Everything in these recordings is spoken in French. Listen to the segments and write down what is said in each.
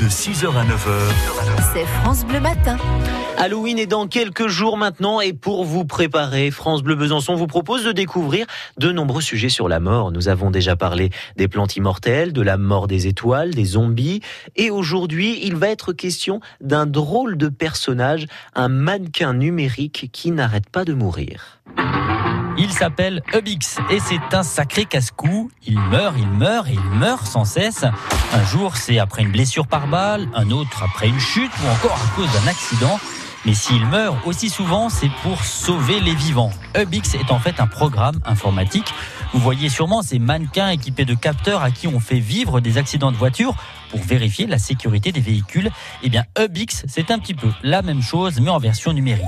de 6h à 9h. C'est France Bleu Matin. Halloween est dans quelques jours maintenant et pour vous préparer, France Bleu Besançon vous propose de découvrir de nombreux sujets sur la mort. Nous avons déjà parlé des plantes immortelles, de la mort des étoiles, des zombies et aujourd'hui il va être question d'un drôle de personnage, un mannequin numérique qui n'arrête pas de mourir. Il s'appelle Ubix et c'est un sacré casse-cou. Il meurt, il meurt il meurt sans cesse. Un jour, c'est après une blessure par balle, un autre après une chute ou encore à cause d'un accident. Mais s'il meurt aussi souvent, c'est pour sauver les vivants. Ubix est en fait un programme informatique. Vous voyez sûrement ces mannequins équipés de capteurs à qui on fait vivre des accidents de voiture pour vérifier la sécurité des véhicules. Eh bien, Ubix, c'est un petit peu la même chose, mais en version numérique.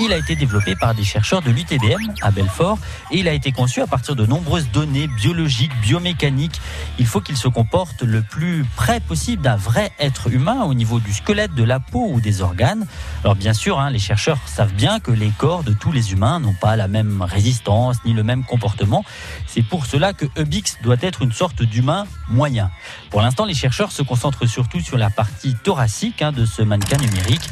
Il a été développé par des chercheurs de l'UTBM à Belfort et il a été conçu à partir de nombreuses données biologiques, biomécaniques. Il faut qu'il se comporte le plus près possible d'un vrai être humain au niveau du squelette, de la peau ou des organes. Alors bien sûr, hein, les chercheurs savent bien que les corps de tous les humains n'ont pas la même résistance ni le même comportement. C'est pour cela que Ubix doit être une sorte d'humain moyen. Pour l'instant, les chercheurs se concentrent surtout sur la partie thoracique hein, de ce mannequin numérique.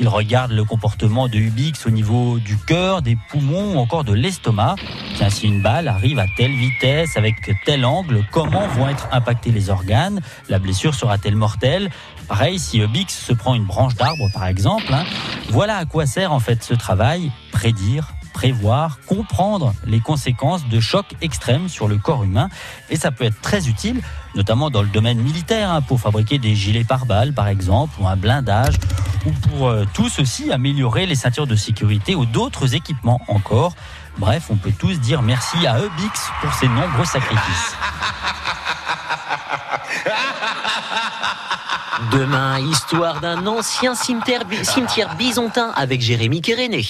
Ils regardent le comportement de Ubix au niveau du cœur, des poumons ou encore de l'estomac. Tiens, si une balle arrive à telle vitesse, avec tel angle, comment vont être impactés les organes? La blessure sera-t-elle mortelle? Pareil, si Ubix se prend une branche d'arbre par exemple, hein, voilà à quoi sert en fait ce travail, prédire, prévoir, comprendre les conséquences de chocs extrêmes sur le corps humain. Et ça peut être très utile, notamment dans le domaine militaire, hein, pour fabriquer des gilets pare-balles, par exemple, ou un blindage, ou pour euh, tous aussi améliorer les ceintures de sécurité ou d'autres équipements encore. Bref, on peut tous dire merci à Ubix pour ses nombreux sacrifices. Demain, histoire d'un ancien cimetière, cimetière bisontin avec Jérémy Kéréné.